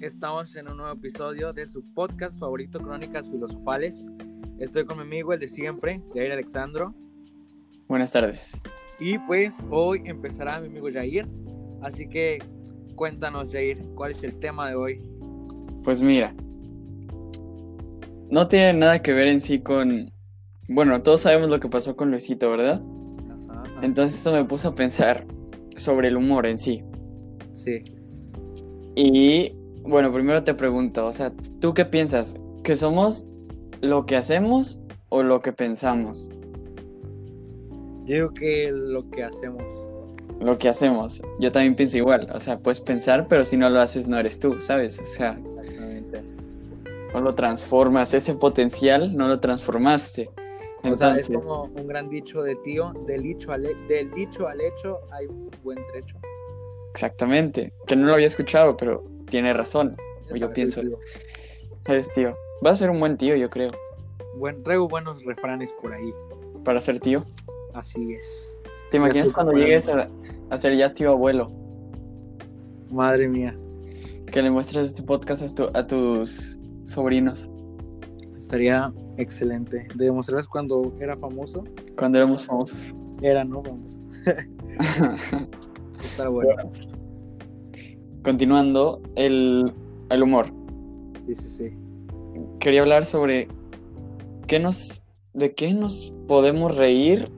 estamos en un nuevo episodio de su podcast favorito, Crónicas Filosofales. Estoy con mi amigo, el de siempre, Jair Alexandro. Buenas tardes. Y pues hoy empezará mi amigo Jair. Así que cuéntanos, Jair, ¿cuál es el tema de hoy? Pues mira, no tiene nada que ver en sí con... Bueno, todos sabemos lo que pasó con Luisito, ¿verdad? Ajá, ajá. Entonces eso me puso a pensar sobre el humor en sí. Sí. Y bueno, primero te pregunto, o sea, ¿tú qué piensas? ¿Que somos lo que hacemos o lo que pensamos? Yo digo que lo que hacemos. Lo que hacemos. Yo también pienso igual, o sea, puedes pensar, pero si no lo haces no eres tú, ¿sabes? O sea, Exactamente. no lo transformas, ese potencial no lo transformaste. O sea, es Entonces, como un gran dicho de tío, del dicho al, del dicho al hecho hay un buen trecho. Exactamente, que no lo había escuchado, pero tiene razón. Ya Yo pienso. Eres tío. Va a ser un buen tío, yo creo, Buen, traigo buenos refranes por ahí. para ser tío. Así es. ¿Te imaginas cuando llegues a, a ser ya tío abuelo? Madre mía. Que le muestres este podcast a, tu- a tus sobrinos Estaría excelente. De demostrarles cuando era famoso. cuando éramos famosos. Era no famoso. Está bueno. Continuando, el, el humor. Sí, sí, sí. Quería hablar sobre qué nos, de qué nos podemos reír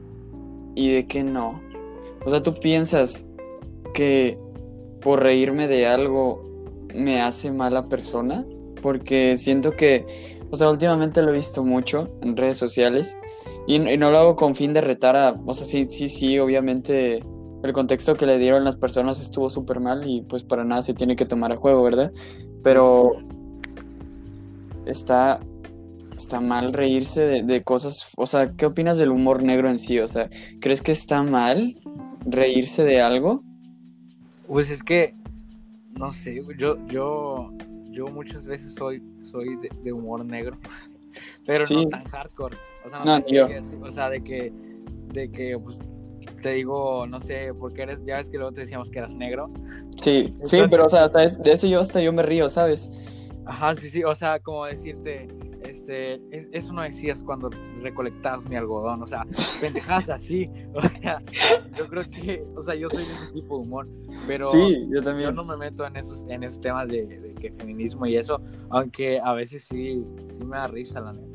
y de qué no. O sea, ¿tú piensas que por reírme de algo me hace mala persona? Porque siento que, o sea, últimamente lo he visto mucho en redes sociales y, y no lo hago con fin de retar a, o sea, sí, sí, sí, obviamente el contexto que le dieron las personas estuvo súper mal y pues para nada se tiene que tomar a juego, ¿verdad? Pero está, está mal reírse de, de cosas, o sea, ¿qué opinas del humor negro en sí? O sea, ¿crees que está mal reírse de algo? Pues es que, no sé, yo, yo, yo muchas veces soy, soy de, de humor negro, pero Sí. no tan hardcore. O sea, no, No, yo. que o sea, de que, de que, pues, te digo, no sé, porque eres, ya ves que luego te decíamos que eras negro. Sí, sí, pero o sea, hasta es- de eso yo hasta yo me río, ¿sabes? Ajá, sí, sí, o sea, como decirte, este, es- eso no decías cuando recolectabas mi algodón, o sea, pendejadas así, o sea, yo creo que, o sea, yo soy de ese tipo de humor, pero Sí, yo yo también. no me meto en esos, en esos temas de, de que feminismo y eso, aunque a veces sí, sí me da risa, la neta.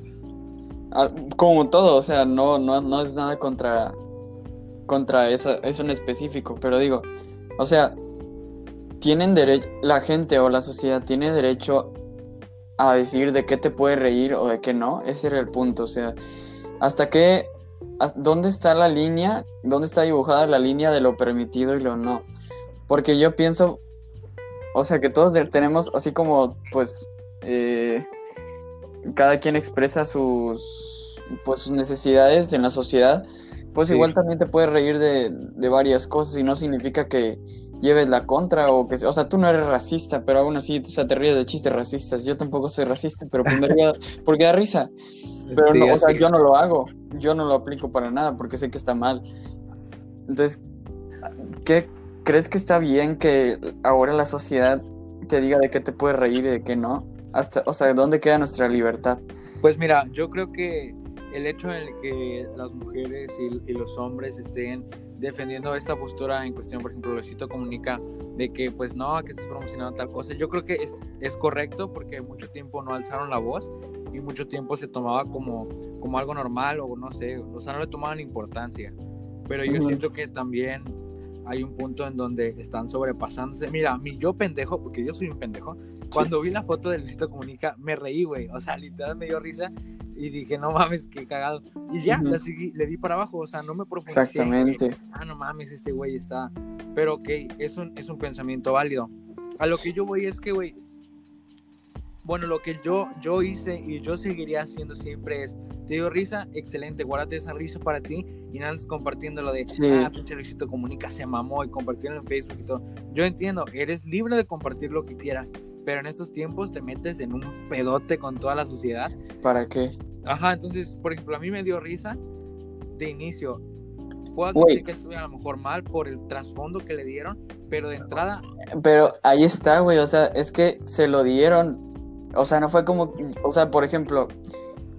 Ah, Como todo, o sea, no, no, no es nada contra, contra esa, eso en específico, pero digo, o sea, tienen derecho, la gente o la sociedad tiene derecho a decir de qué te puede reír o de qué no, ese era el punto, o sea, hasta qué, dónde está la línea, dónde está dibujada la línea de lo permitido y lo no, porque yo pienso, o sea, que todos tenemos, así como, pues, eh, cada quien expresa sus, pues, sus necesidades en la sociedad, pues Sí. igual también te puedes reír de, de varias cosas y no significa que lleves la contra o que, o sea, tú no eres racista, pero aún así, o sea, te ríes de chistes racistas. Yo tampoco soy racista, pero río porque da risa. Pero Sí, no, o sea, yo no lo hago, yo no lo aplico para nada porque sé que está mal. Entonces, ¿qué crees que está bien que ahora la sociedad te diga de qué te puedes reír y de qué no? Hasta, o sea, ¿dónde queda nuestra libertad? Pues mira, yo creo que el hecho en el que las mujeres y, y los hombres estén defendiendo esta postura en cuestión, por ejemplo, Luisito comunica de que pues no, que estás promocionando tal cosa, yo creo que es, es correcto porque mucho tiempo no alzaron la voz y mucho tiempo se tomaba como, como algo normal o no sé, o sea, no le tomaban importancia. Pero yo Ujú. siento que también hay un punto en donde están sobrepasándose. Mira, a mí yo pendejo, porque yo soy un pendejo, cuando vi la foto de Luisito Comunica, me reí, güey. O sea, literal me dio risa y dije, no mames, qué cagado. Y ya, Ujú. la seguí- le di para abajo, o sea, no me profundicé. Exactamente. Ah, no mames, este güey está. Pero ok, es un, es un pensamiento válido. A lo que yo voy es que, güey, bueno, lo que yo, yo hice y yo seguiría haciendo siempre es, te dio risa, excelente, guárdate esa risa para ti y nada, compartiendo lo de, Sí. ah, pinche Luisito Comunica se mamó y compartirlo en Facebook y todo. Yo entiendo, eres libre de compartir lo que quieras, pero en estos tiempos te metes en un pedote con toda la sociedad. ¿Para qué? Ajá, entonces, por ejemplo, a mí me dio risa de inicio, puedo admitir que estuve a lo mejor mal por el trasfondo que le dieron, pero de entrada, Pero ahí está, güey, o sea, es que se lo dieron. O sea, no fue como, o sea, por ejemplo,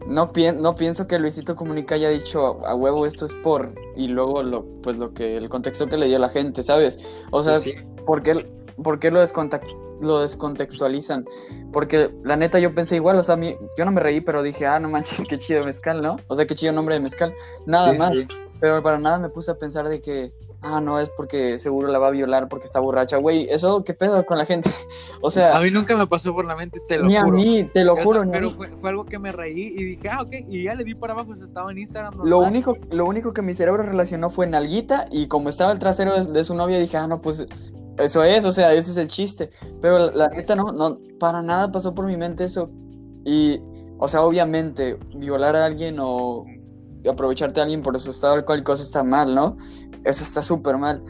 no, pien- no pienso que Luisito Comunica haya dicho a huevo esto es por y luego lo pues lo que el contexto que le dio la gente, ¿sabes? O sea, pues sí, ¿por qué, por qué lo, descontac- lo descontextualizan? Porque la neta yo pensé igual, o sea, a mí, yo no me reí, pero dije, ah, no manches, qué chido mezcal, ¿no? O sea, qué chido nombre de mezcal. Nada sí, más. sí. Pero para nada me puse a pensar de que, ah, no, es porque seguro la va a violar porque está borracha. Güey, eso, ¿qué pedo con la gente? O sea, A mí nunca me pasó por la mente, te lo ni a juro. mí, te lo juro. ni a pero mí. fue, fue algo que me reí y dije, ah, ok, y ya le di para abajo, o sea, estaba en Instagram. Lo normal. único, lo único que mi cerebro relacionó fue nalguita y como estaba el trasero de, de su novia dije, ah, no, pues eso es, o sea, ese es el chiste. Pero la, la neta no, no, para nada pasó por mi mente eso. Y, o sea, obviamente, violar a alguien o aprovecharte a alguien por su estado alcohólico, eso está mal, ¿no? Eso está súper mal.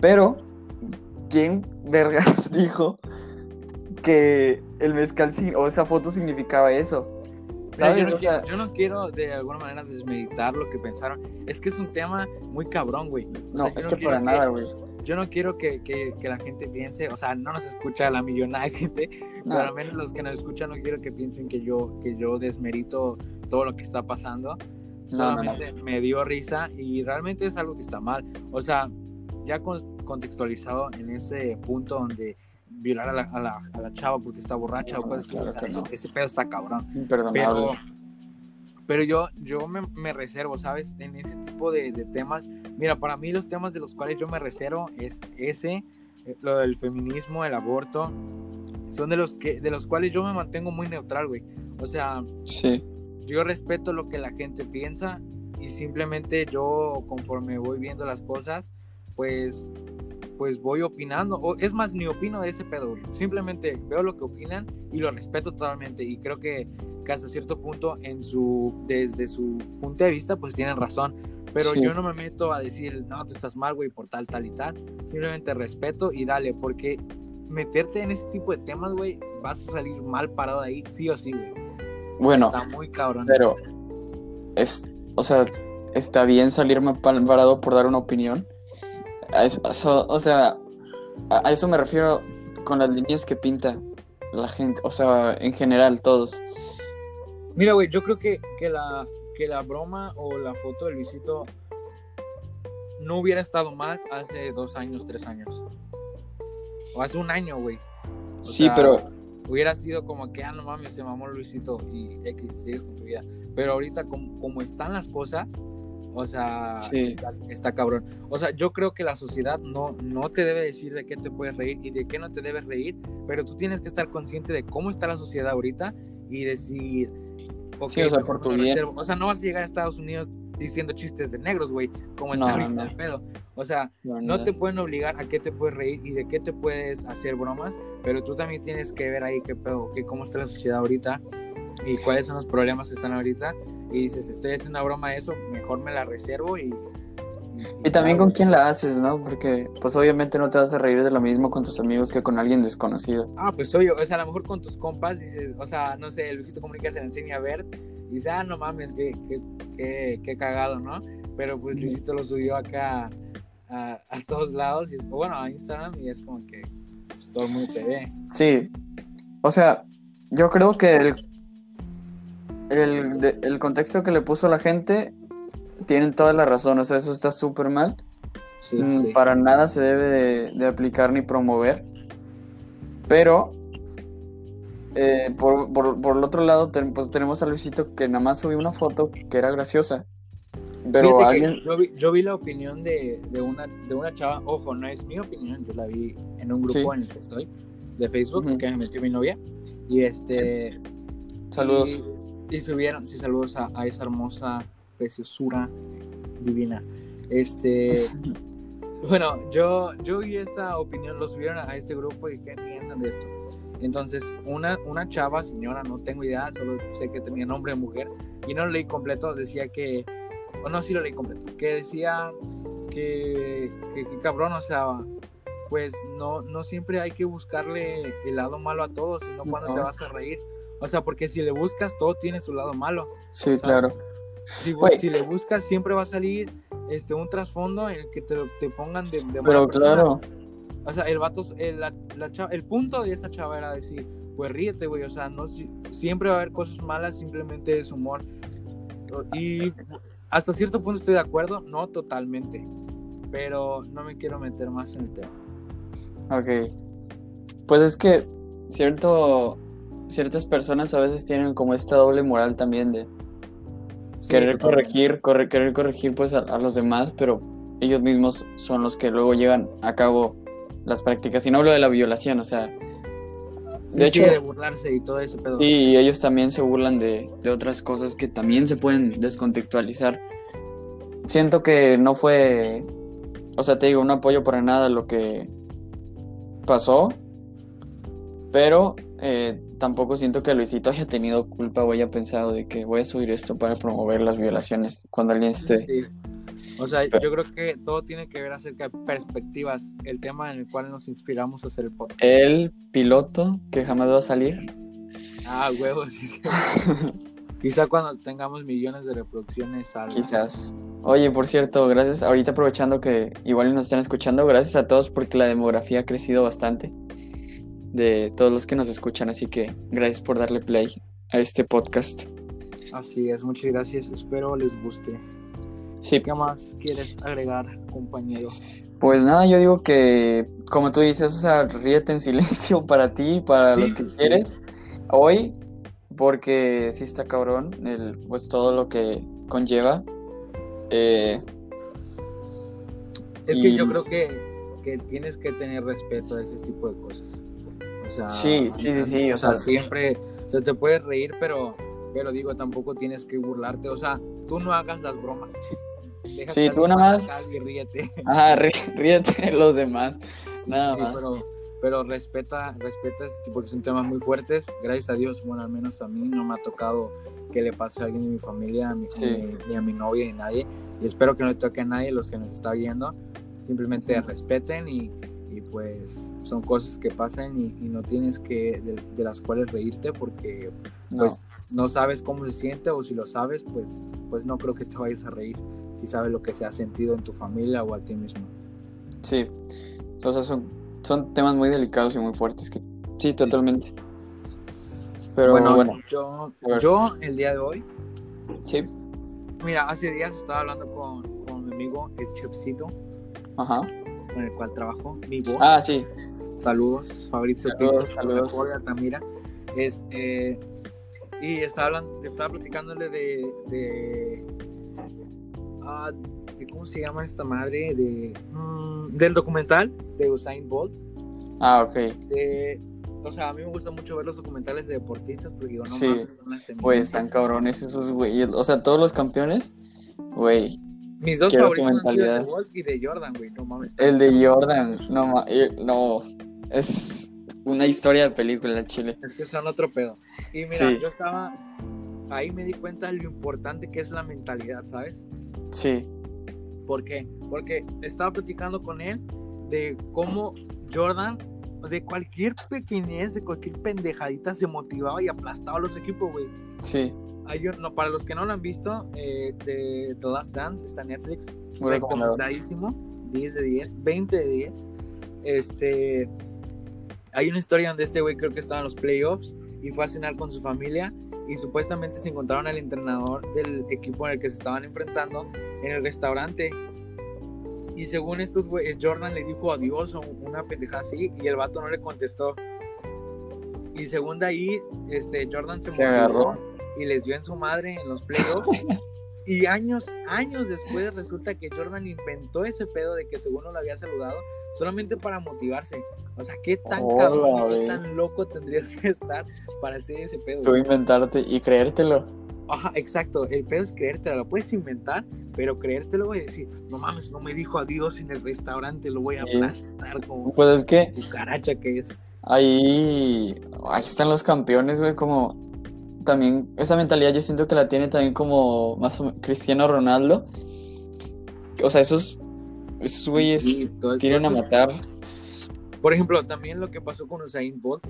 Pero, ¿quién vergas dijo que el mezcal o esa foto significaba eso? Mira, yo, no quiero, yo no quiero de alguna manera desmeditar lo que pensaron. Es que es un tema muy cabrón, güey. O no, sea, es no que para nada, güey. Yo no quiero que, que- que la gente piense, o sea, no nos escucha la millonada de gente, No. pero al menos los que nos escuchan no quiero que piensen que yo, que yo desmerito todo lo que está pasando. No, no, no. Solamente me dio risa y realmente es algo que está mal. O sea, ya con- contextualizado en ese punto donde violar a la, a la, a la chava porque está borracha o cosas claro o sea, no. ese pedo está cabrón. Imperdonable. Pero, pero yo, yo me, me reservo, ¿sabes? En ese tipo de, de temas. Mira, para mí los temas de los cuales yo me reservo es ese, eh, lo del feminismo, el aborto. Son de los que, de los cuales yo me mantengo muy neutral, güey. O sea, Sí, yo respeto lo que la gente piensa y simplemente yo conforme voy viendo las cosas, pues pues voy opinando, o es más, ni opino de ese pedo, güey. simplemente veo lo que opinan y lo respeto totalmente y creo que, que hasta cierto punto en su, desde su punto de vista, pues tienen razón, pero Sí. yo no me meto a decir, no, tú estás mal, güey, por tal, tal y tal, simplemente respeto y dale, porque meterte en ese tipo de temas, güey, vas a salir mal parado de ahí, sí o sí, güey. bueno, Está muy cabrón. pero es, o sea, está bien salirme parado por dar una opinión. A es- eso- o sea, a eso me refiero con las líneas que pinta la gente, o sea, en general todos. Mira, güey, yo creo que, que, la, que la broma o la foto de Luisito no hubiera estado mal hace dos años, tres años. O hace un año, güey. O Sí, sea, pero Hubiera sido como que, ah, no mames, se mamó Luisito y X, sigues con tu vida. Pero ahorita, como, como están las cosas, o sea, Sí. está, está cabrón. O sea, yo creo que la sociedad no, no te debe decir de qué te puedes reír y de qué no te debes reír, pero tú tienes que estar consciente de cómo está la sociedad ahorita y decir, ok, Sí, o sea, por tu bien. O sea, no vas a llegar a Estados Unidos diciendo chistes de negros, güey, como está No, ahorita no. el pedo. O sea, no, no no. te pueden obligar a qué te puedes reír y de qué te puedes hacer bromas, pero tú también tienes que ver ahí qué pedo, qué, cómo está la sociedad ahorita y cuáles son los problemas que están ahorita. Y dices, estoy haciendo una broma de eso, mejor me la reservo y. Y también con quién la haces, ¿no? Porque pues obviamente no te vas a reír de lo mismo con tus amigos que con alguien desconocido. Ah, pues obvio, o sea, a lo mejor con tus compas dices, o sea, no sé, Luisito Comunica se le enseña a ver y dice, ah, no mames, qué, qué, qué, qué cagado, ¿no? Pero pues Luisito lo subió acá a, a todos lados, y es, bueno, a Instagram y es como que pues, todo el mundo te ve. Sí, o sea, yo creo que el, el, el contexto que le puso la gente tienen toda la razón, o sea, eso está súper mal. Sí, Mm, sí. Para nada se debe de, de aplicar ni promover. Pero, eh, por, por- por el otro lado, ten- pues, tenemos a Luisito que nada más subió una foto que era graciosa. Pero alguien... yo, vi, yo vi la opinión de, de, una, de una chava, ojo, no es mi opinión, yo la vi en un grupo Sí. en el que estoy, de Facebook, Ujú. que me metió mi novia, y este... Saludos. Y, y subieron, sí, saludos a, a esa hermosa preciosura divina. Este... Bueno, yo, yo vi esta opinión, lo subieron a, a este grupo y qué piensan de esto. Entonces, una, una chava, señora, no tengo idea, solo sé que tenía nombre de mujer y no lo leí completo, decía que, o no, sí lo leí completo, que decía que, que, que cabrón, o sea, pues no, no siempre hay que buscarle el lado malo a todo, sino cuando No. te vas a reír. O sea, porque si le buscas, todo tiene su lado malo. Sí, ¿sabes? claro. Si, le buscas, siempre va a salir este, un trasfondo en el que te, te pongan de, de Pero persona. claro, O sea, el vato, el, la, la chava- el punto de esa chava era decir, pues ríete, güey, o sea, no si- siempre va a haber cosas malas, simplemente es humor. Y hasta cierto punto estoy de acuerdo, no totalmente, pero no me quiero meter más en el tema. ok. Pues es que cierto, ciertas personas a veces tienen como esta doble moral también de querer corregir, corre- querer corregir pues a, a los demás, pero ellos mismos son los que luego llevan a cabo las prácticas. Y no hablo de la violación, o sea, Sí, de sí, hecho, de burlarse y todo ese pedo. sí, y ellos también se burlan de, de otras cosas que también se pueden descontextualizar. Siento que no fue, o sea, te digo, un apoyo para nada lo que pasó, pero eh, tampoco siento que Luisito haya tenido culpa o haya pensado de que voy a subir esto para promover las violaciones cuando alguien esté... Sí. O sea, Pero- yo creo que todo tiene que ver acerca de perspectivas, el tema en el cual nos inspiramos a hacer el podcast. El piloto que jamás va a salir. Ah, huevos. Quizá cuando tengamos millones de reproducciones salga. Quizás. Oye, por cierto, gracias, ahorita aprovechando que igual nos están escuchando, gracias a todos porque la demografía ha crecido bastante de todos los que nos escuchan, así que gracias por darle play a este podcast. Así es, muchas gracias. Espero les guste. Sí, ¿Qué más quieres agregar, compañero? pues nada, yo digo que, como tú dices, o sea, ríete en silencio para ti, para Sí, los que sí. quieres, hoy, porque sí está cabrón, el, pues todo lo que conlleva. Eh, Es que Y- yo creo que, que tienes que tener respeto a ese tipo de cosas. O sea, Sí, sí, sí, sí, O o sea, sea- siempre, o sea, te puedes reír, pero, pero digo, tampoco tienes que burlarte. O sea, tú no hagas las bromas. Deja Sí, tú nada más y ríete. ajá, rí- ríete de los demás, nada Sí, más. pero, pero respeta, respeta este porque son temas muy fuertes. Gracias a Dios, bueno, al menos a mí no me ha tocado que le pase a alguien de mi familia, a mi- Sí. ni, ni a mi novia, ni a nadie. Y espero que no le toque a nadie, los que nos está viendo. Simplemente respeten y, y pues son cosas que pasan y, y no tienes que, de, de las cuales reírte porque pues no sabes cómo se siente o si lo sabes, pues, pues no creo que te vayas a reír si sabes lo que se ha sentido en tu familia o a ti mismo. Sí, o sea, son, son temas muy delicados y muy fuertes que sí, totalmente. Pero bueno, bueno, yo, yo el día de hoy, sí, mira, hace días estaba hablando con, con mi amigo, el chefcito, ajá. Con el cual trabajo, mi voz. Ah, sí, Saludos, Fabrizio Saludos, Pizza, saludos. Jorge Altamira. Este, y estaba, hablando, estaba platicándole de, de, ah, de ¿cómo se llama esta madre? De, mm, del documental de Usain Bolt. ah, ok. De, o sea, a mí me gusta mucho ver los documentales de deportistas porque digo, no Sí. mames, Güey, están cabrones esos güeyes. O sea, todos los campeones, güey. Mis dos Quiero favoritos han sido el de. Bolt y de Jordan, güey. No mames. El de Jordan, no, ma- eh, no, es una historia de película, chile. Es que son otro pedo. Y mira, Sí. yo estaba. Ahí me di cuenta de lo importante que es la mentalidad, ¿sabes? Sí, ¿Por qué? Porque estaba platicando con él de cómo Jordan, de cualquier pequeñez, de cualquier pendejadita, se motivaba y aplastaba a los equipos, güey. Sí, Hay un- no, para los que no lo han visto, eh, de The Last Dance, está en Netflix. muy recomendadísimo. 10 de 10, 20 de 10. Este. Hay una historia donde este güey creo que estaba en los playoffs y fue a cenar con su familia y supuestamente se encontraron al entrenador del equipo en el que se estaban enfrentando en el restaurante. Y según estos güeyes, Jordan le dijo adiós o una pendejada así y el vato no le contestó. Y según de ahí, este, Jordan se, Se agarró. Y les dio en su madre en los playoffs. Y años, años después resulta que Jordan inventó ese pedo de que según no lo había saludado solamente para motivarse. O sea, qué tan Hola, cabrón, qué tan loco tendrías que estar para hacer ese pedo. Tú inventarte y creértelo. Ajá, exacto. El pedo es creértelo. Lo puedes inventar, pero creértelo y decir, no mames, no me dijo adiós en el restaurante, lo voy a Sí. aplastar como Pues es que cucaracha que es. ahí, ahí están los campeones, güey, como también esa mentalidad yo siento que la tiene también como más o menos Cristiano Ronaldo. O sea, esos, esos güeyes Sí, tienen a matar. Por ejemplo, también lo que pasó con Usain Bolt.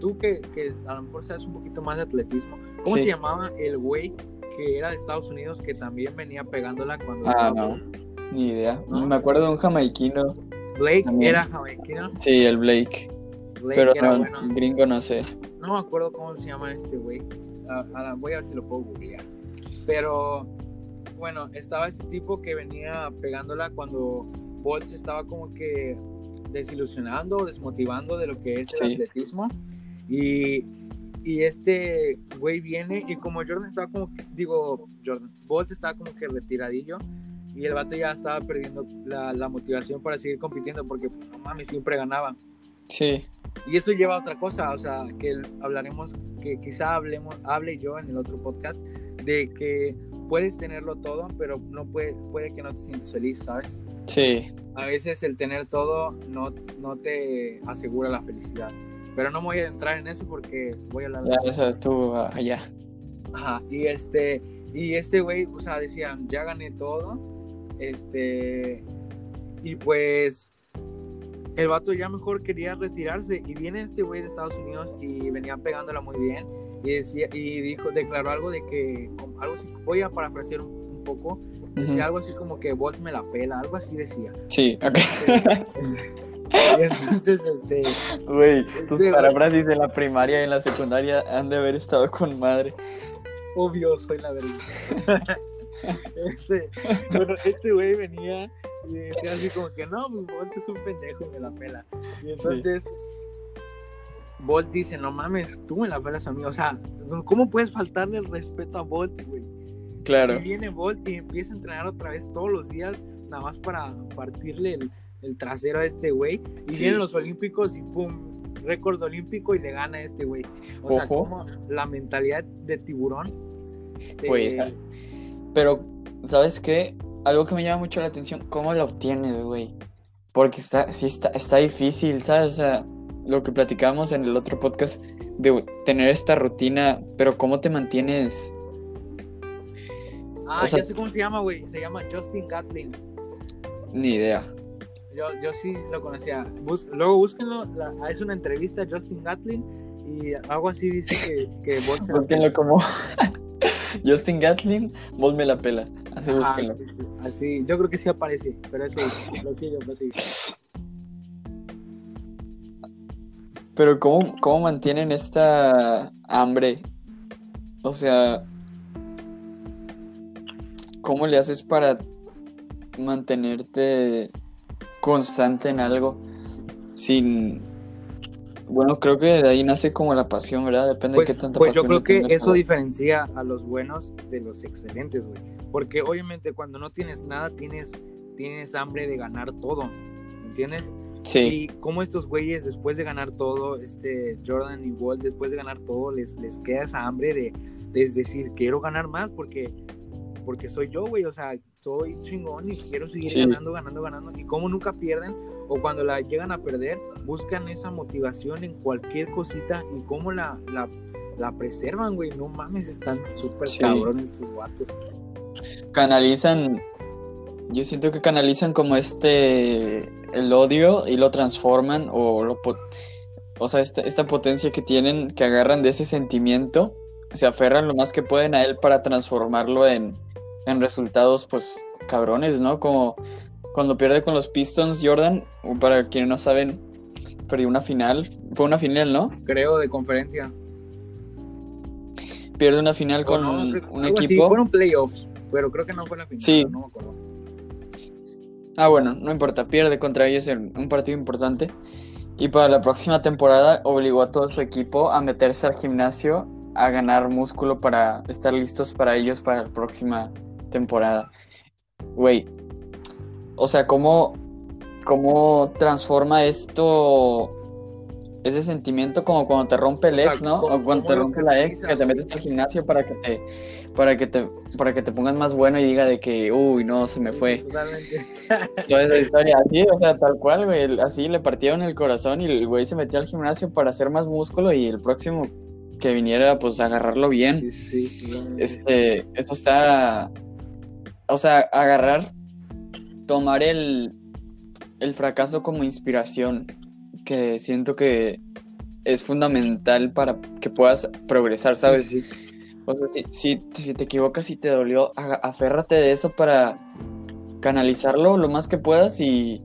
Tú que, que a lo mejor sabes un poquito más de atletismo, ¿cómo Sí. se llamaba el güey que era de Estados Unidos que también venía pegándola cuando Ah, no. Ni idea. ¿No? Me acuerdo de un jamaiquino. Blake También. era jamaiquino. Sí, el Blake. Blake Pero era no, bueno. gringo no sé. No me acuerdo cómo se llama este güey. Ah, ah, voy a ver si lo puedo googlear. Pero bueno, estaba este tipo que venía pegándola cuando Bolt se estaba como que desilusionando, desmotivando de lo que es el Sí. atletismo. Y, y este güey viene y como Jordan estaba como que, digo, Jordan, Bolt estaba como que retiradillo. Y el vato ya estaba perdiendo la, la motivación para seguir compitiendo porque, pues, no mames, siempre ganaba. Sí, Y eso lleva a otra cosa, o sea, que hablaremos, que quizá hablemos, hable yo en el otro podcast, de que puedes tenerlo todo, pero no puede, puede que no te sientas feliz, ¿sabes? sí. A veces el tener todo no, no te asegura la felicidad. Pero no me voy a entrar en eso porque voy a hablar de Ya eso. eso estuvo allá. Ajá, y este, y este güey, o sea, decían, ya gané todo, este, y pues el vato ya mejor quería retirarse, y viene este güey de Estados Unidos y venía pegándola muy bien, y decía, y dijo, declaró algo de que, algo así, voy a parafrasear un, un poco, decía Ujú. algo así como que Bolt me la pela, algo así decía. Sí, ok. Y entonces, este, Güey, tus Sí, güey. paráfrasis en la primaria y en la secundaria han de haber estado con madre. obvio soy la verdad. este, bueno, este güey venía y decía así como que no, pues Bolt es un pendejo y me la pela. Y entonces Bolt dice, no mames, tú me la pelas a mí. O sea, ¿cómo puedes faltarle el respeto a Bolt, güey? Claro. Y viene Bolt y empieza a entrenar otra vez todos los días, nada más para partirle el, el trasero a este güey. Y Sí. vienen los Olímpicos y pum, récord olímpico y le gana a este güey. O sea, Ojo. como la mentalidad de tiburón. eh, Pues, Pero, ¿sabes qué? Algo que me llama mucho la atención, ¿cómo lo obtienes, güey? Porque está, sí está, está difícil, ¿sabes? O sea, lo que platicamos en el otro podcast de tener esta rutina, pero ¿cómo te mantienes? ah, o sea- ya sé cómo se llama, güey. Se llama Justin Gatlin. Ni idea. Yo, yo sí lo conocía. Bus- luego búsquenlo. la- es una entrevista a Justin Gatlin y algo así dice que, que la Búsquenlo como Justin Gatlin, Bolt me la pela. Así Ajá, búsquenlo. sí, sí. Así, yo creo que sí aparece, pero eso lo sigo, lo sigo. Pero ¿cómo, cómo mantienen esta hambre? O sea, ¿cómo le haces para mantenerte constante en algo sin... Bueno, creo que de ahí nace como la pasión, ¿verdad? Depende Pues, de qué tanta pues yo pasión creo le que tengas eso a- diferencia a los buenos de los excelentes, güey. Porque obviamente cuando no tienes nada, tienes, tienes hambre de ganar todo, ¿me entiendes? Sí, Y como estos güeyes, después de ganar todo, este Jordan y Walt, después de ganar todo, les, les queda esa hambre de, de decir, quiero ganar más porque, porque soy yo, güey. O sea, soy chingón y quiero seguir Sí. ganando, ganando, ganando. Y como nunca pierden, o cuando la llegan a perder, buscan esa motivación en cualquier cosita y cómo la, la, la preservan, güey. No mames, están súper Sí. cabrones estos vatos. canalizan, yo siento que canalizan como este, el odio y lo transforman o lo, o sea, esta, esta potencia que tienen, que agarran de ese sentimiento, se aferran lo más que pueden a él para transformarlo en, en resultados, pues, cabrones, ¿no? Como cuando pierde con los Pistons Jordan, para quienes no saben, perdió una final, fue una final, ¿no? Creo de conferencia. Pierde una final con no, un, creo- un algo así, equipo. Fueron playoffs, pero creo que no fue la final. Sí. No me acuerdo. Ah, bueno, no importa, pierde contra ellos en un partido importante. Y para la próxima temporada obligó a todo su equipo a meterse al gimnasio, a ganar músculo para estar listos para ellos para la próxima temporada. Güey, o sea, ¿cómo, cómo transforma esto ese sentimiento como cuando te rompe el O sea, ex, ¿no? ¿cómo- O cuando te rompe la ex, que te metes al gimnasio para que te, para que te, para que te pongas más bueno y diga de que, uy, no, se me fue. Totalmente. Toda esa historia, así, o sea, tal cual, güey, así le partieron el corazón y el güey se metió al gimnasio para hacer más músculo y el próximo que viniera, pues, a agarrarlo bien. Sí, sí. Este, eso está, o sea, agarrar, tomar el, el fracaso como inspiración, que siento que es fundamental para que puedas progresar, ¿sabes? Sí, sí. O sea, si, si, si te equivocas y te dolió, aférrate de eso para canalizarlo lo más que puedas y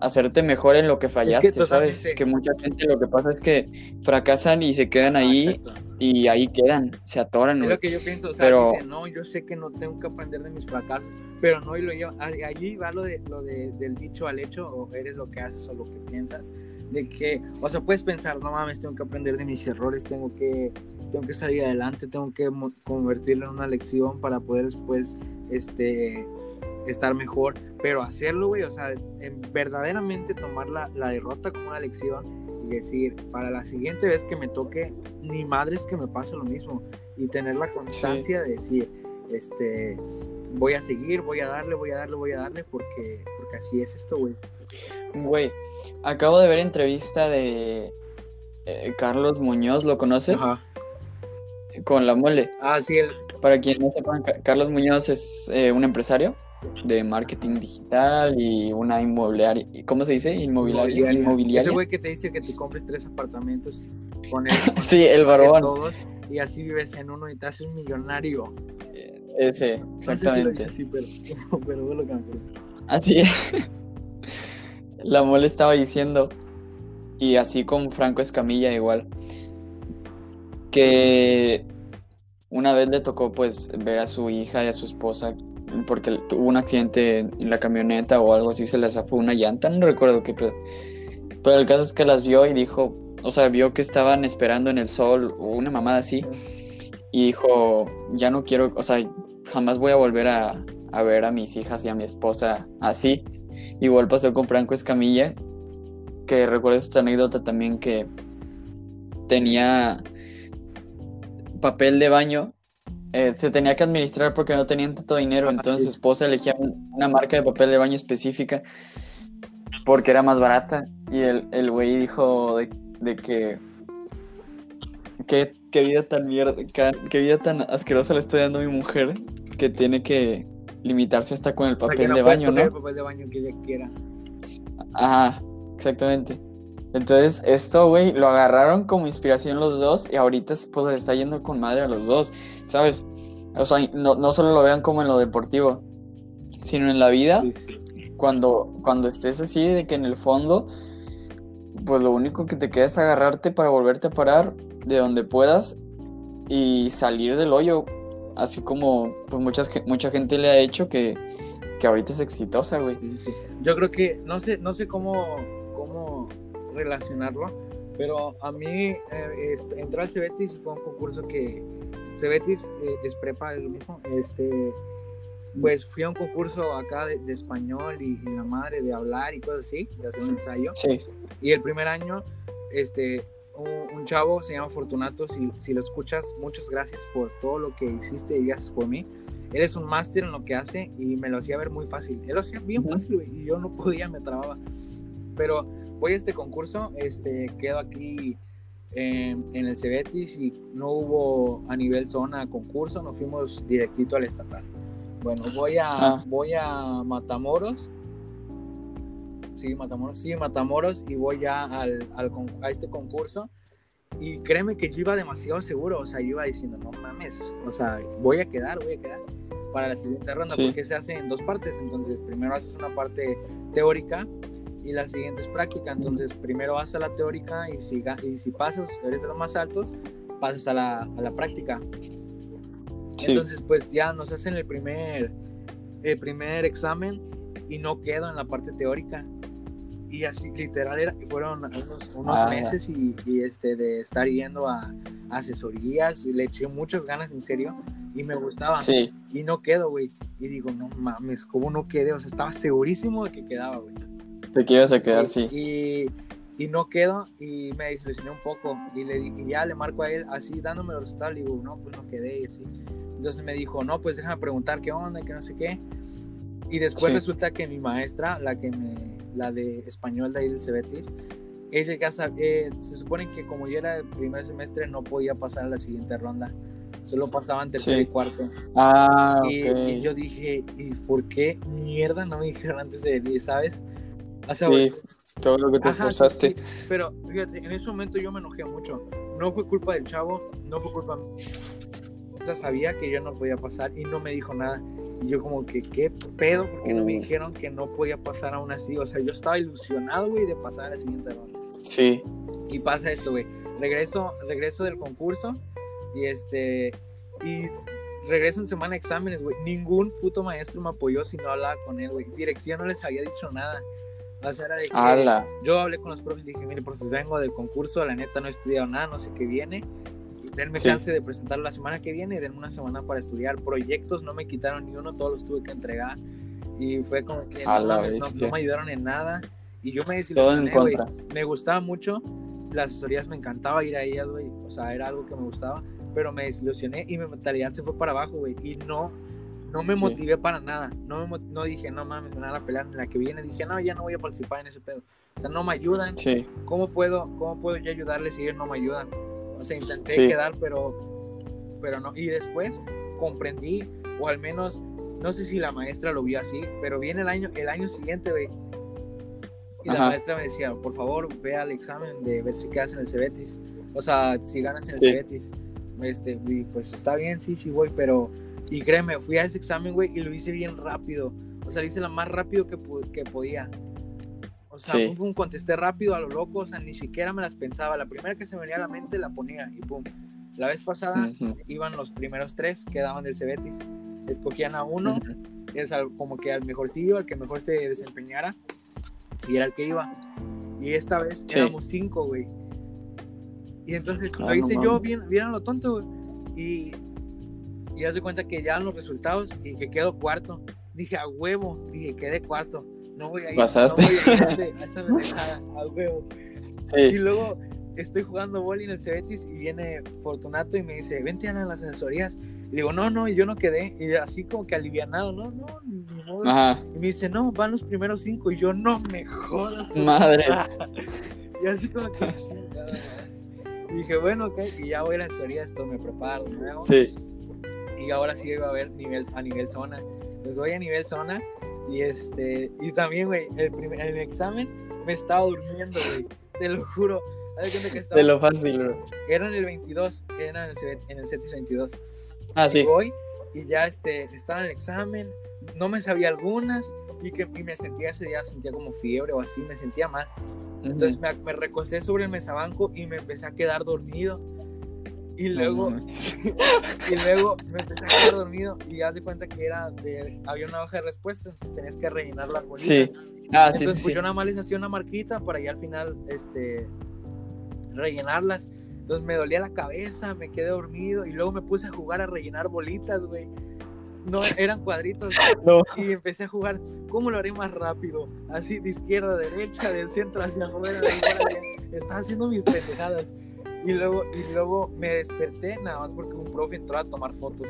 hacerte mejor en lo que fallaste, ¿sabes? Que mucha gente lo que pasa es que fracasan y se quedan ahí y ahí quedan, se atoran. Es lo que yo pienso, o sea, pero... no, yo sé que no tengo que aprender de mis fracasos, pero no, y lo llevo, allí va lo, de, lo de, del dicho al hecho, o eres lo que haces o lo que piensas, de que, o sea, puedes pensar, no mames, tengo que aprender de mis errores, tengo que, tengo que salir adelante, tengo que convertirlo en una lección para poder después, este, estar mejor, pero hacerlo, güey, o sea, en verdaderamente tomar la, la, derrota como una lección y decir, para la siguiente vez que me toque, ni madres que me pase lo mismo, y tener la constancia de decir, este, voy a seguir, voy a darle, voy a darle, voy a darle, porque, porque así es esto, güey. Güey, acabo de ver entrevista de eh, Carlos Muñoz, ¿lo conoces? Ajá. Con la mole. Ah, sí, el... Para quien no sepan, Carlos Muñoz es eh, un empresario de marketing digital y una inmobiliaria. ¿Cómo se dice? Inmobiliaria. Inmobiliaria. Ese güey que te dice que te compres tres apartamentos con él. sí, el barbón. y así vives en uno y te haces un millonario. Ese, exactamente. así, pero, pero lo Así La mole estaba diciendo, y así con Franco Escamilla igual, que una vez le tocó pues ver a su hija y a su esposa porque tuvo un accidente en la camioneta o algo así, se les zafó una llanta, no recuerdo qué pero Pero el caso es que las vio y dijo, o sea, vio que estaban esperando en el sol o una mamada así. Y dijo, ya no quiero, o sea, jamás voy a volver a, a ver a mis hijas y a mi esposa así. Igual pasó con Franco Escamilla, que recuerdo esta anécdota también que tenía papel de baño eh, se tenía que administrar porque no tenían tanto dinero, ah, entonces su esposa elegía una marca de papel de baño específica porque era más barata y el, el güey dijo de, que qué, vida tan mierda, qué, vida tan asquerosa le estoy dando a mi mujer que tiene que limitarse hasta con el papel de baño, ¿no? El papel de baño que ella quiera. Ajá, exactamente. Entonces, esto, güey, lo agarraron como inspiración los dos y ahorita pues está yendo con madre a los dos, ¿sabes? O sea, no, no solo lo vean como en lo deportivo, sino en la vida. Cuando, cuando estés así, de que en el fondo, pues lo único que te queda es agarrarte para volverte a parar de donde puedas y salir del hoyo. Así como pues muchas, mucha gente le ha hecho que, que ahorita es exitosa, güey. Yo creo que, no sé, no sé cómo, cómo relacionarlo, pero a mí eh, este, entrar al Cebetis fue un concurso que Cebetis eh, es prepa, es lo mismo, este, pues fui a un concurso acá de, español y, la madre de hablar y cosas así, de hacer un ensayo. Y el primer año, este, un, chavo se llama Fortunato, si, si, lo escuchas, muchas gracias por todo lo que hiciste y haces por mí. Eres un máster en lo que hace y me lo hacía ver muy fácil. Él lo hacía bien fácil y yo no podía, me trababa. Pero voy a este concurso, este, quedo aquí en, el Cebetis y no hubo a nivel zona concurso, nos fuimos directito al estatal. Bueno, voy a, ah. voy a Matamoros. Sí, Matamoros, sí, Matamoros y voy ya al, al, a este concurso. Y créeme que yo iba demasiado seguro, o sea, yo iba diciendo, no mames, o sea, voy a quedar, voy a quedar para la siguiente ronda, porque se hace en dos partes. Entonces, primero haces una parte teórica y la siguiente es práctica. Entonces, primero vas a la teórica y si, y si pasas, eres de los más altos, pasas a la, a la práctica. Entonces, pues ya nos hacen el primer, el primer examen y no quedo en la parte teórica. Y así, literal, era, fueron unos, unos ah. meses y, y, este, de estar yendo a, asesorías y le eché muchas ganas, en serio, y me gustaba. Y no quedo, güey. Y digo, no mames, ¿cómo no quedé? O sea, estaba segurísimo de que quedaba, güey. Te quieres a quedar, sí. Y, y, no quedo y me desilusioné un poco. Y, le, y ya le marco a él así, dándome los resultados. Le digo, no, pues no quedé y así. Entonces me dijo, no, pues déjame preguntar qué onda, que no sé qué. Y después resulta que mi maestra, la que me, la de español de ahí del Cebetis, ella ya sabe, se supone que como yo era el primer semestre no podía pasar a la siguiente ronda. Solo pasaban tercero y cuarto. Ah, y, y, yo dije, ¿y por qué mierda no me dijeron antes de venir, sabes? Sí, todo lo que te esforzaste. Pero fíjate, en ese momento yo me enojé mucho. No fue culpa del chavo, no fue culpa mía. sabía que yo no podía pasar y no me dijo nada. Y yo como que, ¿qué pedo? Porque no me Uh. dijeron que no podía pasar aún así. O sea, yo estaba ilusionado, güey, de pasar a la siguiente ronda. Sí. Y pasa esto, güey. Regreso, regreso del concurso y este. Y regreso en semana de exámenes, güey. Ningún puto maestro me apoyó si no hablaba con él, güey. Dirección no les había dicho nada. O sea, era de que yo hablé con los profes y dije, mire, profes, vengo del concurso, la neta no he estudiado nada, no sé qué viene. Denme Sí. chance de presentarlo la semana que viene y denme una semana para estudiar. Proyectos no me quitaron ni uno, todos los tuve que entregar. Y fue como que no, no- no me ayudaron en nada. Y yo me desilusioné, güey. Me gustaba mucho, las asesorías me encantaba ir a ellas, güey. O sea, era algo que me gustaba, pero me desilusioné y mi mentalidad se fue para abajo, güey. Y no, no me Sí. motivé para nada. No, me no dije, no mames, me van a pelear en la que viene. Dije, no, ya no voy a participar en ese pedo. O sea, no me ayudan. Sí. ¿Cómo puedo, cómo puedo yo ayudarles si ellos no me ayudan? O sea, intenté Sí. quedar, pero, pero no. Y después comprendí, o al menos, no sé si la maestra lo vio así, pero viene el año, el año siguiente, güey. Y la maestra me decía, por favor, ve al examen de ver si quedas en el Cebetis. O sea, si ganas en el. Cebetis. Este, y pues está bien, sí, sí voy, pero... Y créeme, fui a ese examen, güey, y lo hice bien rápido. O sea, lo hice lo más rápido que, que podía. O sea, Sí. pum, contesté rápido a lo loco, o sea, ni siquiera me las pensaba. La primera que se me venía a la mente la ponía y pum. La vez pasada Ujú. iban los primeros tres que daban del Cebetis. Escogían a uno, Ujú. es al- como que al mejorcillo, al que mejor se desempeñara, y era el que iba. Y esta vez Sí. éramos cinco, güey. Y entonces Ah, lo hice no yo bien, bien a lo tonto, güey. Y, y haz de cuenta que ya los resultados y que quedo cuarto. Dije, a huevo, dije, quedé cuarto. No voy a ir, Pasaste. no voy a ir a, este- a esta pendejada, a huevo. Y Sí. luego estoy jugando boli en el Cebetis y viene Fortunato y me dice, vente a las asesorías. Y digo, no, no, y yo no quedé. Y así como que alivianado, no, no, modo. Ajá. Y me dice, no, van los primeros cinco. Y yo, no me jodas. Madre. y así como que. Y dije, bueno, ok. Y ya voy a las asesorías, esto me preparo nuevo. Sí. Y ahora sí iba a ver nivel, a nivel zona. Pues voy a nivel zona. Y este, y también, güey, el, primer, el examen me estaba durmiendo, güey. Te lo juro. Que estaba, De lo fácil, bro. Era en el 22, era en el, CET- en el CETIS 22. Ah, Y sí. voy y ya este, estaba en el examen, no me sabía algunas y que y me sentía ese día, sentía como fiebre o así, me sentía mal. Entonces Ujú. me, me recosté sobre el mesabanco y me empecé a quedar dormido. Y luego, y luego me empecé a quedar dormido y haz de cuenta que era de, había una hoja de respuesta, entonces tenías que rellenar las bolitas. Sí. Ah, Entonces, sí, pues sí. yo nada más les hacía una marquita para ya al final este, rellenarlas. Entonces me dolía la cabeza, me quedé dormido y luego me puse a jugar a rellenar bolitas, güey. No, eran cuadritos No. y empecé a jugar. ¿Cómo lo haré más rápido? Así de izquierda a derecha, del centro hacia afuera. Estaba haciendo mis pendejadas. Y luego, y luego me desperté nada más porque un profe entró a tomar fotos.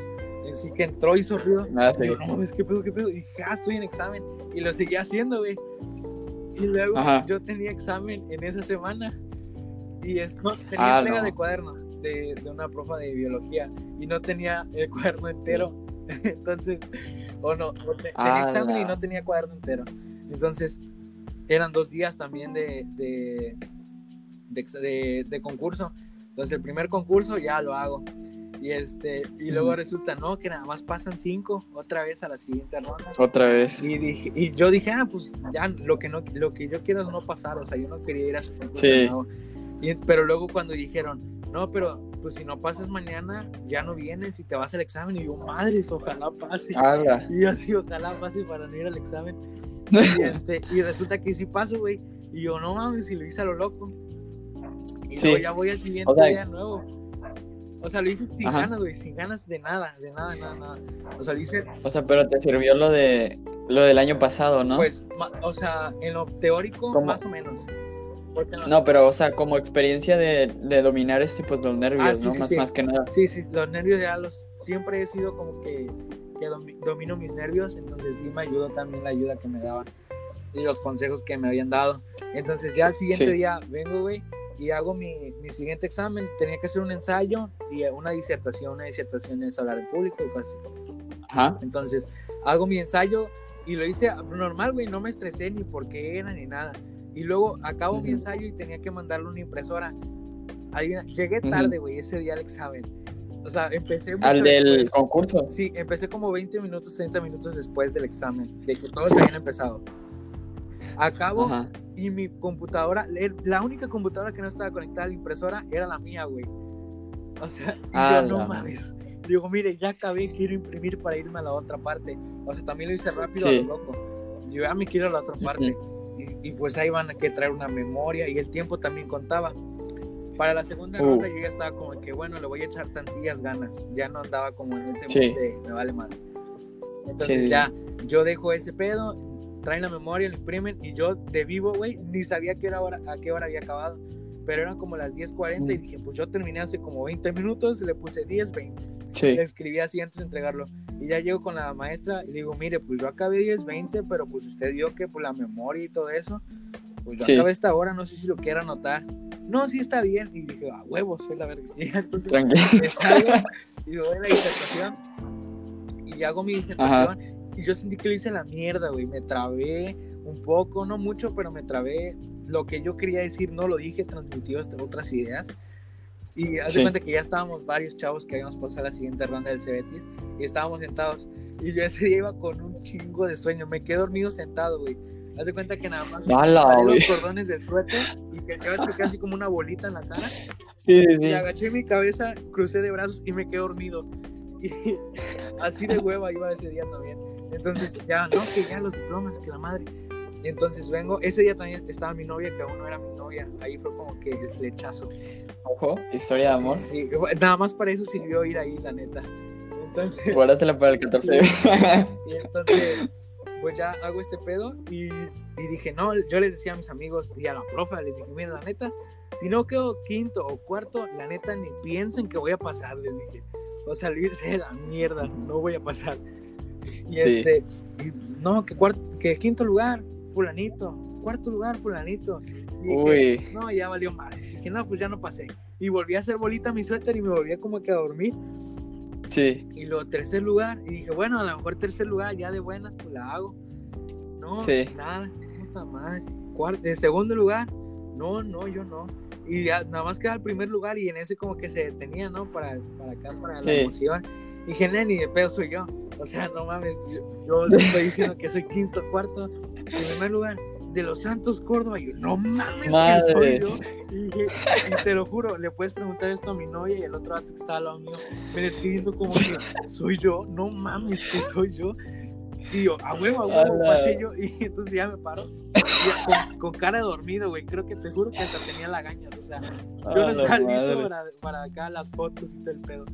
Así que entró, hizo ruido. Ah, Y yo, no mames, ¿qué pedo, qué pedo? Y dije, ah, estoy en examen. Y lo seguía haciendo, güey. Y luego Ajá. yo tenía examen en esa semana. Y es- no, tenía Ah, entrega no. de cuaderno de, de una profa de biología. Y no tenía el cuaderno entero. Entonces, o no, o te- tenía Ah, examen y la- no tenía cuaderno entero. Entonces, eran dos días también de, de, de, de- de concurso. Entonces, el primer concurso ya lo hago. Y este, y luego resulta, no, que nada más pasan cinco otra vez a la siguiente ronda. Otra vez. Y, dije, y yo dije, ah, pues ya lo que, no, lo que yo quiero es no pasar, o sea, yo no quería ir a ese concurso Sí. nuevo. Y, pero luego cuando dijeron, no, pero pues si no pasas mañana, ya no vienes y te vas al examen. Y yo, madres, ojalá pase. Ala. Y yo así, ojalá pase para no ir al examen. Y, este, y resulta que sí paso, güey. Y yo, no mames, si lo hice a lo loco. Y Sí. luego ya voy al siguiente O sea- día nuevo. O sea, lo hice sin Ajá. ganas, güey, sin ganas de nada, de nada, nada, nada. O sea, lo hice O sea, pero te sirvió lo de lo del año pasado, ¿no? Pues, ma- o sea, en lo teórico, ¿Cómo? más o menos. No, pero o sea, como experiencia de, de dominar este pues los nervios, Ah, sí, ¿no? sí, más, sí. más que nada. Sí, sí, los nervios ya los. Siempre he sido como que, que domi- domino mis nervios, entonces sí me ayudó también la ayuda que me daban y los consejos que me habían dado. Entonces, ya al siguiente Sí. día vengo, güey, y hago mi, mi siguiente examen. Tenía que hacer un ensayo y una disertación. Una disertación es hablar en público y cosas así. Ajá. Entonces, hago mi ensayo y lo hice normal, güey, no me estresé ni por qué era ni nada. Y luego acabo mi Ujú. ensayo y tenía que mandarle una impresora. Adivina, llegué tarde, güey, ese día al examen. O sea, empecé... Al del después. concurso. Sí, empecé como 20 minutos, 30 minutos después del examen, de que todos habían empezado. Acabo Ajá. y mi computadora, la única computadora que no estaba conectada a la impresora era la mía, güey. O sea, Ah, yo no mames. Digo, mire, ya acabé, quiero imprimir para irme a la otra parte. O sea, también lo hice rápido a Sí. lo loco. Yo ya me quiero a la otra parte. y, y pues ahí van a que traer una memoria y el tiempo también contaba. Para la segunda Uh. ronda yo ya estaba como que, bueno, le voy a echar tantillas ganas. Ya no andaba como en ese Sí. de me vale mal. Entonces sí. ya, yo dejo ese pedo, traen la memoria, lo imprimen y yo de vivo, güey, ni sabía qué hora, a qué hora había acabado. Pero eran como las 10.40 y Mm. dije, pues yo terminé hace como 20 minutos, le puse 10, 20. Sí. Le escribí así antes de entregarlo. Y ya llego con la maestra y le digo, mire, pues yo acabé 10, 20, pero pues usted dio que pues la memoria y todo eso. Pues yo Sí. acabé esta hora, no sé si lo quiera anotar. No, sí está bien. Y dije, a huevos, soy la verga. Y entonces Tranquilo. me salgo y me voy a la disertación y hago mi disertación y yo sentí que le hice la mierda, güey. Me trabé un poco, no mucho, pero me trabé. Lo que yo quería decir no lo dije, transmití hasta otras ideas. Y haz de Sí. cuenta que ya estábamos varios chavos que habíamos pasado a la siguiente ronda del Cebetis y estábamos sentados. Y yo ese día iba con un chingo de sueño. Me quedé dormido sentado, güey. Haz de cuenta que nada más Ala, jalé güey. los cordones del suéter y que que queda así como una bolita en la cara. Sí, sí, Y agaché mi cabeza, crucé de brazos y me quedé dormido. Y así de hueva iba ese día también. Entonces ya, no, que ya los diplomas, que la madre. Y entonces vengo, ese día también estaba mi novia, que aún no era mi novia. Ahí fue como que el flechazo. Ojo, historia de amor. Sí, sí. Nada más para eso sirvió ir ahí, la neta. Entonces, Guárdatela para el 14 de y entonces, pues ya hago este pedo y, y dije, no, yo les decía a mis amigos y a la profa, les dije, miren, la neta, si no quedo quinto o cuarto, la neta ni piensen que voy a pasar, les dije. O salirse de la mierda, no voy a pasar. Y Sí. este, y, no, que, que quinto lugar, fulanito, cuarto lugar, fulanito. Y Uy. no, ya valió mal. Dije, no, pues ya no pasé. Y volví a hacer bolita mi suéter y me volví a como que a dormir. Sí. Y luego tercer lugar, y dije, bueno, a lo mejor tercer lugar ya de buenas, pues la hago. No, Sí. nada, puta madre. Cuarto, en segundo lugar, no, no, yo no. Y ya nada más queda el primer lugar y en ese como que se detenía, ¿no? Para, para acá, para la Sí. emoción. Y dije, "Nel, ni de pedo soy yo. O sea, no mames, yo, le estoy diciendo que soy quinto, cuarto, en primer lugar. De los Santos Córdoba, y yo, no mames, que soy yo. Y, dije, y te lo juro, le puedes preguntar esto a mi novia y el otro vato que estaba al lado mío, me escribiendo como que soy yo, no mames que soy yo. Y yo, a huevo, a huevo, pasé yo. Y entonces ya me paro, con, con cara de dormido, güey. Creo que te juro que hasta tenía lagañas, o sea, yo no estaba listo para, para acá las fotos y todo el pedo.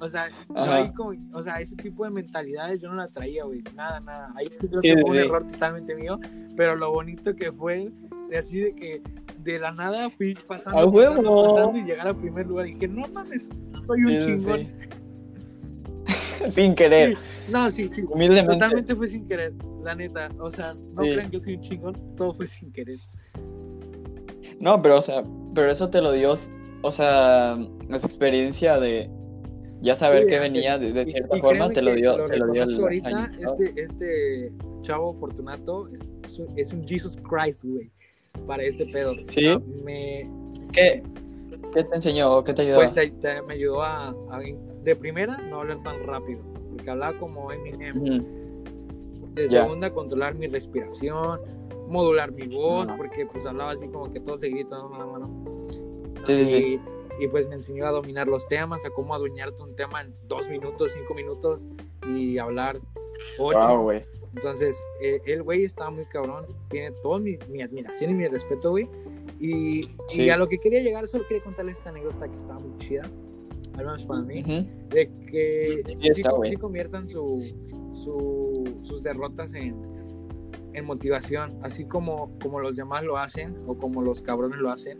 O sea, ahí como, o sea, ese tipo de mentalidades yo no la traía, güey. Nada, nada. Ahí sí creo Sí, que fue un error totalmente mío. Pero lo bonito que fue, de así de que de la nada fui pasando, y llegar al primer lugar. Y dije, no mames, soy un Sí, chingón. Sin querer. No, sí, sí. Humildemente. Totalmente fue sin querer, la neta. O sea, no crean que soy un chingón, todo fue sin querer. No, pero o sea, pero eso te lo dio, o sea, esa experiencia de ya saber Sí, que antes. venía de, de Y- cierta y forma, créeme te lo dio, te lo dio el ahorita, año este, este chavo Fortunato es, es un, es un Jesus Christ, güey, para este pedo. ¿Sí? O sea, me, ¿Qué, ¿Qué te enseñó qué te ayudó? pues te- te- me ayudó a, a- de primera, no hablar tan rápido, porque hablaba como Eminem. Ujú. De Ya. segunda, controlar mi respiración, modular mi voz, Ajá. porque pues hablaba así como que todo seguidito, no, no, no. Sí, sí, sí. Y, pues me enseñó a dominar los temas, a cómo adueñarte un tema en dos minutos, cinco minutos y hablar ocho. Wow. Entonces, eh, el güey está muy cabrón, tiene toda mi, mi admiración y mi respeto, güey. Y, Sí. y a lo que quería llegar, solo quería contarles esta anécdota que estaba muy chida, al menos para mí, Ujú. de que Sí, sí, está, güey. sí conviertan su, su- sus derrotas en, en motivación, así como, como los demás lo hacen o como los cabrones lo hacen,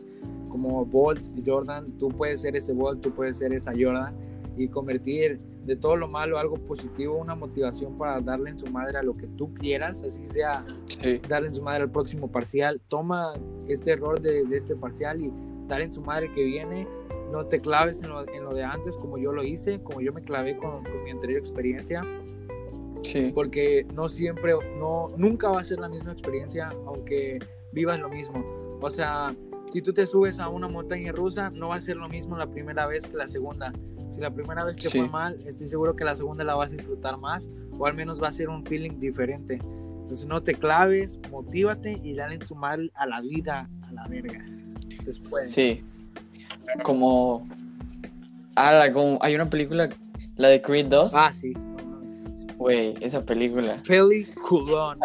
como Bolt Jordan, tú puedes ser ese Bolt, tú puedes ser esa Jordan y convertir de todo lo malo algo positivo, una motivación para darle en su madre a lo que tú quieras, así sea Sí. darle en su madre al próximo parcial. Toma este error de, de este parcial y dale en su madre que viene. No te claves en lo, en lo de antes como yo lo hice, como yo me clavé con, con mi anterior experiencia, Sí. porque no siempre, no, nunca va a ser la misma experiencia aunque vivas lo mismo. O sea, si tú te subes a una montaña rusa, no va a ser lo mismo la primera vez que la segunda. Si la primera vez te Sí. fue mal, estoy seguro que la segunda la vas a disfrutar más o al menos va a ser un feeling diferente. Entonces no te claves, motívate y dale en su mal a la vida, a la verga. Se puede. Sí. Como. Ah, la- como... hay una película, la de Creed 2. Ah, sí. Güey, esa película. Peliculón.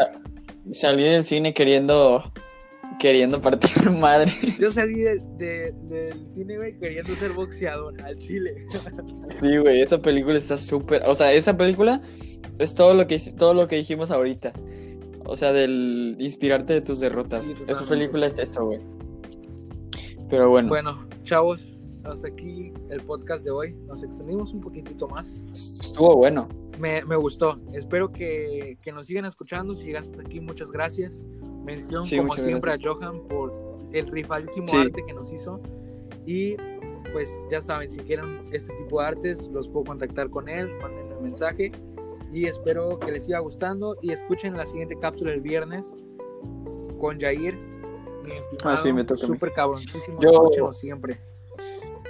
Salí del cine queriendo. Queriendo partir madre. Yo salí de- de- del cine, güey, queriendo ser boxeador al chile. Sí, güey, esa película está súper. O sea, esa película es todo lo que todo lo que dijimos ahorita. O sea, del inspirarte de tus derrotas. Sí, esa película es esto, güey. Pero bueno, Bueno, chavos, hasta aquí el podcast de hoy. Nos extendimos un poquitito más. estuvo bueno. Me, me gustó. Espero que, que nos sigan escuchando. Si llegaste hasta aquí, muchas gracias. Mención, Sí, como siempre, gracias. a Johan por el rifadísimo Sí. arte que nos hizo. Y pues ya saben, si quieren este tipo de artes, los puedo contactar con él. Mándenme un mensaje. Y espero que les siga gustando. Y escuchen la siguiente cápsula el viernes con Jair. Ah, sí, me toca. Súper cabroncísimo. Yo- Escúchenlo siempre.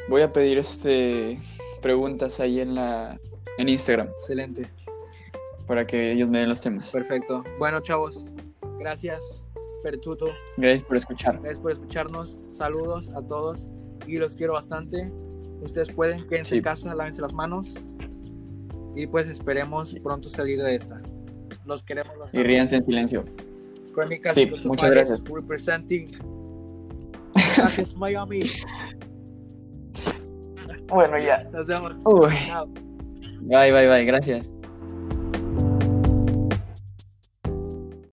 Voy a pedir este preguntas ahí en la en Instagram Excelente. para que ellos me den los temas. Perfecto. Bueno, chavos, gracias, Pertuto. Gracias por escuchar. Gracias por escucharnos. Saludos a todos y los quiero bastante. Ustedes pueden, quédense Sí. en casa, lávense las manos y pues esperemos pronto salir de esta. Los queremos Y bastante. ríanse en silencio. Crónicas Sí, muchas gracias. Representing. Gracias, Miami. Bueno, ya. Nos vemos. Uy. Bye, bye, bye. Gracias.